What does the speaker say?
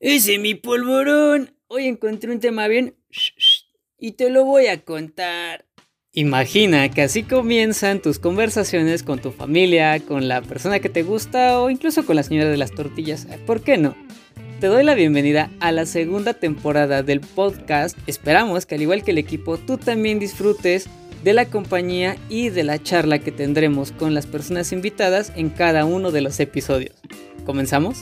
Ese mi polvorón. Hoy encontré un tema bien y te lo voy a contar. Imagina que así comienzan tus conversaciones con tu familia, con la persona que te gusta o incluso con la señora de las tortillas. ¿Por qué no? Te doy la bienvenida a la segunda temporada del podcast. Esperamos que al igual que el equipo tú también disfrutes de la compañía y de la charla que tendremos con las personas invitadas en cada uno de los episodios. ¿Comenzamos?